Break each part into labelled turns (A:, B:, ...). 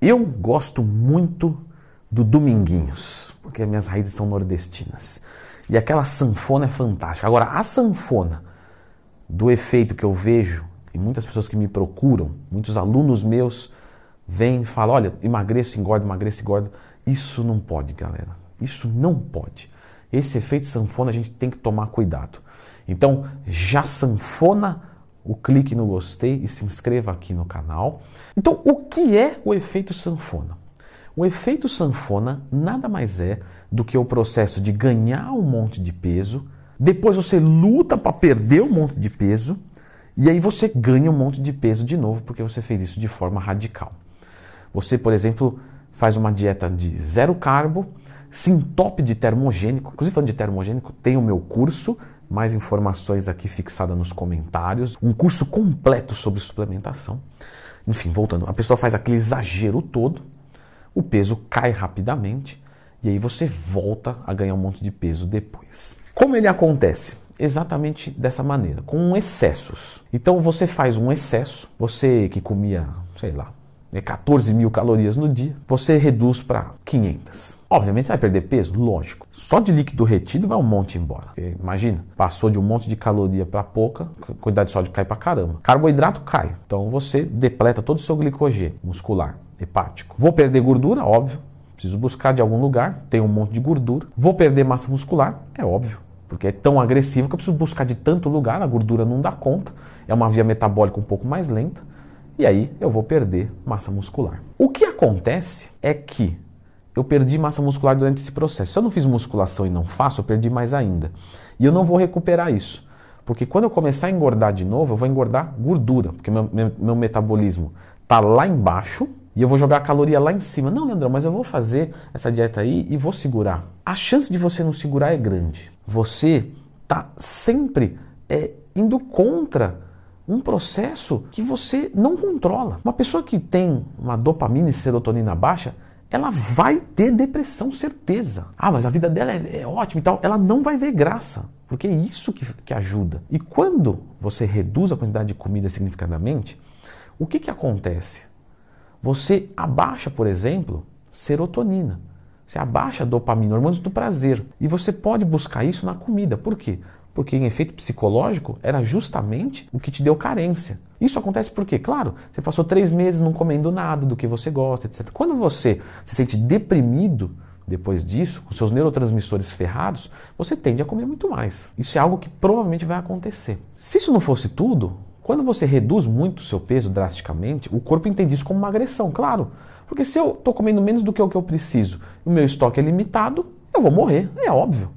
A: Eu gosto muito do Dominguinhos, porque minhas raízes são nordestinas. E aquela sanfona é fantástica. Agora, a sanfona, do efeito que eu vejo, e muitas pessoas que me procuram, muitos alunos meus vêm e falam: olha, emagreço, engordo, emagreço, engordo. Isso não pode, galera. Isso não pode. Esse efeito sanfona a gente tem que tomar cuidado. Então, já sanfona o clique no gostei e se inscreva aqui no canal. Então, o que é o efeito sanfona? O efeito sanfona nada mais é do que o processo de ganhar um monte de peso, depois você luta para perder um monte de peso, e aí você ganha um monte de peso de novo porque você fez isso de forma radical. Você, por exemplo, faz uma dieta de zero carbo, se entope de termogênico. Inclusive, falando de termogênico, tem o meu curso mais informações aqui fixada nos comentários. Um curso completo sobre suplementação. Enfim, voltando, a pessoa faz aquele exagero todo, o peso cai rapidamente e aí você volta a ganhar um monte de peso depois. Como ele acontece? Exatamente dessa maneira, com excessos. Então você faz um excesso, você que comia, sei lá, 14 mil calorias no dia, você reduz para 500. Obviamente você vai perder peso, lógico. Só de líquido retido vai um monte embora. Porque, imagina, passou de um monte de caloria para pouca, a quantidade de sódio cai para caramba. Carboidrato cai, então você depleta todo o seu glicogênio muscular, hepático. Vou perder gordura, óbvio. Preciso buscar de algum lugar, tem um monte de gordura. Vou perder massa muscular, é óbvio porque é tão agressivo que eu preciso buscar de tanto lugar, a gordura não dá conta, é uma via metabólica um pouco mais lenta e aí eu vou perder massa muscular. O que acontece é que eu perdi massa muscular durante esse processo. Se eu não fiz musculação e não faço, eu perdi mais ainda. E eu não vou recuperar isso. Porque quando eu começar a engordar de novo, eu vou engordar gordura, porque meu, meu, meu metabolismo está lá embaixo e eu vou jogar a caloria lá em cima. Não, Leandrão, mas eu vou fazer essa dieta aí e vou segurar. A chance de você não segurar é grande. Você está sempre é, indo contra um processo que você não controla. Uma pessoa que tem uma dopamina e serotonina baixa, ela vai ter depressão, certeza. Ah, mas a vida dela é, é ótima e tal. Ela não vai ver graça, porque é isso que, que ajuda. E quando você reduz a quantidade de comida significativamente, o que, que acontece? Você abaixa, por exemplo, serotonina. Você abaixa a dopamina, hormônios do prazer. E você pode buscar isso na comida. Por quê? Porque em efeito psicológico era justamente o que te deu carência. Isso acontece porque, claro, você passou três meses não comendo nada do que você gosta, etc. Quando você se sente deprimido depois disso, com seus neurotransmissores ferrados, você tende a comer muito mais. Isso é algo que provavelmente vai acontecer. Se isso não fosse tudo, quando você reduz muito o seu peso drasticamente, o corpo entende isso como uma agressão, claro. Porque se eu estou comendo menos do que o que eu preciso e o meu estoque é limitado, eu vou morrer, é óbvio.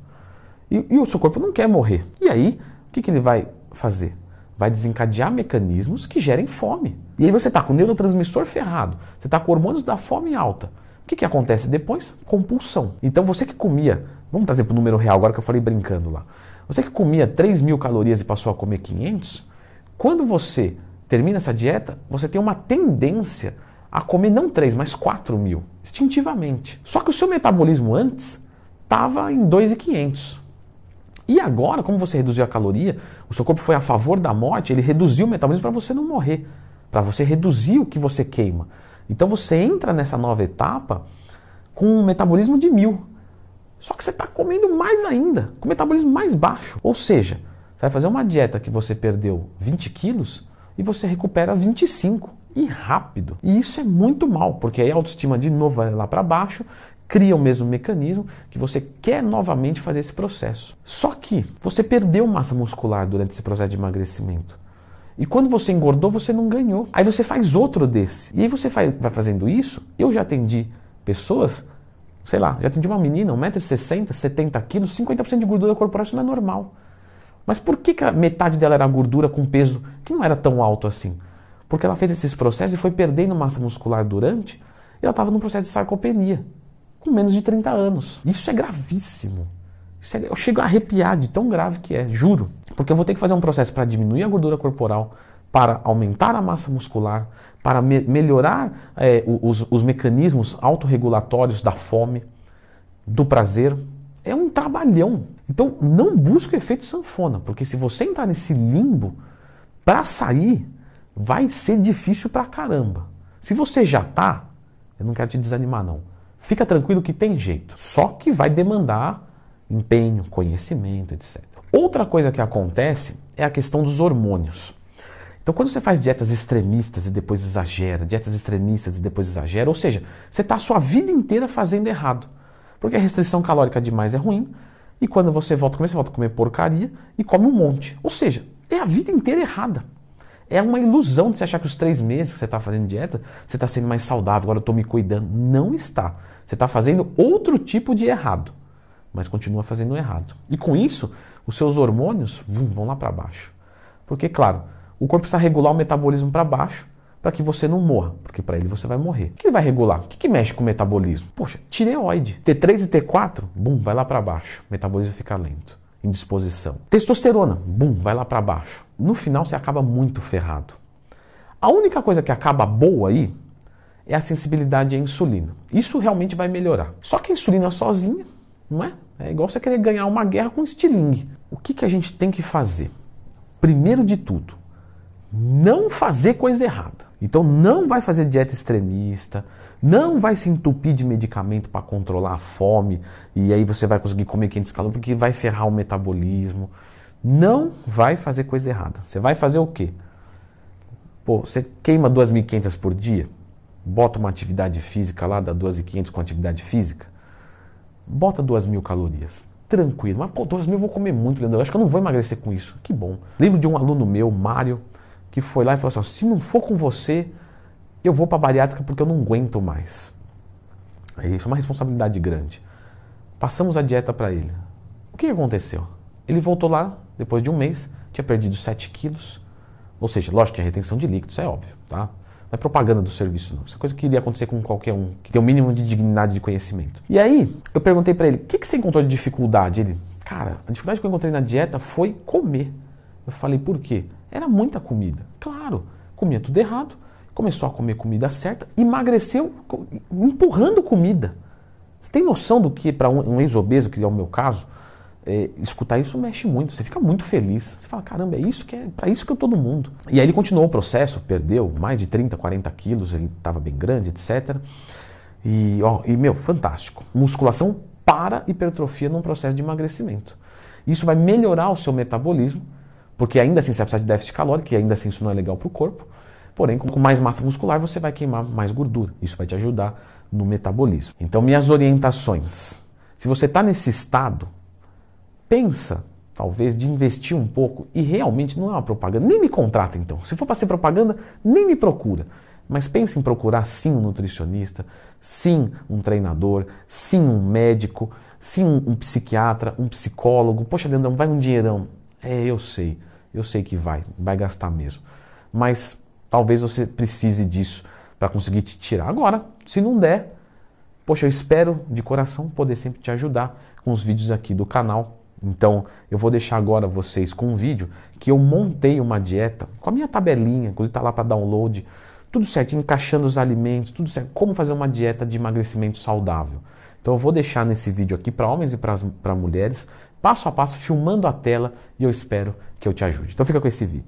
A: E, e o seu corpo não quer morrer. E aí, o que, que ele vai fazer? Vai desencadear mecanismos que gerem fome. E aí você está com o neurotransmissor ferrado, você está com hormônios da fome alta. O que, que acontece depois? Compulsão. Então você que comia, vamos trazer para o número real agora que eu falei brincando lá. Você que comia 3 mil calorias e passou a comer 500, quando você termina essa dieta, você tem uma tendência a comer não 3, mas 4 mil, instintivamente. Só que o seu metabolismo antes estava em 2,500. E agora, como você reduziu a caloria, o seu corpo foi a favor da morte, ele reduziu o metabolismo para você não morrer, para você reduzir o que você queima. Então você entra nessa nova etapa com um metabolismo de mil. Só que você está comendo mais ainda, com metabolismo mais baixo. Ou seja, você vai fazer uma dieta que você perdeu 20 quilos e você recupera 25 e rápido. E isso é muito mal, porque aí a autoestima de novo vai lá para baixo cria o mesmo mecanismo que você quer novamente fazer esse processo. Só que você perdeu massa muscular durante esse processo de emagrecimento. E quando você engordou, você não ganhou. Aí você faz outro desse. E aí você vai fazendo isso. Eu já atendi pessoas, sei lá, já atendi uma menina, 1,60m, 70 quilos, 50% de gordura corporal, isso não é normal. Mas por que, que metade dela era gordura com peso que não era tão alto assim? Porque ela fez esses processos e foi perdendo massa muscular durante, e ela estava num processo de sarcopenia com menos de 30 anos. Isso é gravíssimo. Isso é, eu chego a arrepiar de tão grave que é, juro. Porque eu vou ter que fazer um processo para diminuir a gordura corporal, para aumentar a massa muscular, para me melhorar é, os, os mecanismos autorregulatórios da fome, do prazer. É um trabalhão. Então não busque o efeito sanfona, porque se você entrar nesse limbo, para sair vai ser difícil pra caramba. Se você já tá, Eu não quero te desanimar, não. Fica tranquilo que tem jeito. Só que vai demandar empenho, conhecimento, etc. Outra coisa que acontece é a questão dos hormônios. Então, quando você faz dietas extremistas e depois exagera, dietas extremistas e depois exagera, ou seja, você está a sua vida inteira fazendo errado. Porque a restrição calórica demais é ruim, e quando você volta a comer, você volta a comer porcaria e come um monte. Ou seja, é a vida inteira errada. É uma ilusão de você achar que os três meses que você está fazendo dieta, você está sendo mais saudável, agora eu estou me cuidando. Não está. Você está fazendo outro tipo de errado, mas continua fazendo errado. E com isso, os seus hormônios vão lá para baixo. Porque, claro, o corpo precisa regular o metabolismo para baixo para que você não morra, porque para ele você vai morrer. O que ele vai regular? O que, que mexe com o metabolismo? Poxa, tireoide. T3 e T4, bum, vai lá para baixo. O metabolismo fica lento indisposição. Testosterona, bum, vai lá para baixo. No final você acaba muito ferrado. A única coisa que acaba boa aí é a sensibilidade à insulina. Isso realmente vai melhorar. Só que a insulina sozinha, não é? É igual você querer ganhar uma guerra com estilingue. O que, que a gente tem que fazer? Primeiro de tudo, não fazer coisa errada. Então não vai fazer dieta extremista, não vai se entupir de medicamento para controlar a fome e aí você vai conseguir comer 500 calorias porque vai ferrar o metabolismo. Não vai fazer coisa errada. Você vai fazer o quê? Pô, você queima 2.500 por dia, bota uma atividade física lá, dá 2.500 com atividade física, bota 2.000 calorias. Tranquilo, mas pô, 2.000 eu vou comer muito, Leandro. Eu acho que eu não vou emagrecer com isso. Que bom. Lembro de um aluno meu, Mário, que foi lá e falou assim: se não for com você, eu vou para a bariátrica porque eu não aguento mais. Isso é uma responsabilidade grande. Passamos a dieta para ele. O que aconteceu? Ele voltou lá, depois de um mês, tinha perdido 7 quilos. Ou seja, lógico que a retenção de líquidos é óbvio, tá? Não é propaganda do serviço, não. Isso é coisa que iria acontecer com qualquer um, que tem o um mínimo de dignidade de conhecimento. E aí, eu perguntei para ele, o que, que você encontrou de dificuldade? Ele, cara, a dificuldade que eu encontrei na dieta foi comer. Eu falei, por quê? Era muita comida. Claro, comia tudo errado, começou a comer comida certa, emagreceu empurrando comida. Você tem noção do que para um, ex-obeso, que é o meu caso, é, escutar isso mexe muito, você fica muito feliz. Você fala, caramba, é isso que é para isso que eu tô no mundo. E aí ele continuou o processo, perdeu mais de 30, 40 quilos, ele estava bem grande, etc. E, ó, e meu, fantástico. Musculação para hipertrofia num processo de emagrecimento. Isso vai melhorar o seu metabolismo porque ainda assim você vai precisar de déficit calórico, que ainda assim isso não é legal para o corpo. Porém, com mais massa muscular você vai queimar mais gordura. Isso vai te ajudar no metabolismo. Então, minhas orientações. Se você está nesse estado, pensa talvez de investir um pouco e realmente não é uma propaganda. Nem me contrata então. Se for para ser propaganda, nem me procura. Mas pense em procurar sim um nutricionista, sim um treinador, sim um médico, sim um, psiquiatra, um psicólogo. Poxa, Leandrão, vai um dinheirão. É, eu sei, eu sei que vai, vai gastar mesmo. Mas talvez você precise disso para conseguir te tirar. Agora, se não der, poxa, eu espero de coração poder sempre te ajudar com os vídeos aqui do canal. Então, eu vou deixar agora vocês com um vídeo que eu montei uma dieta com a minha tabelinha, inclusive está lá para download, tudo certinho, encaixando os alimentos, tudo certo, como fazer uma dieta de emagrecimento saudável. Então eu vou deixar nesse vídeo aqui para homens e para mulheres, passo a passo, filmando a tela e eu espero que eu te ajude. Então fica com esse vídeo.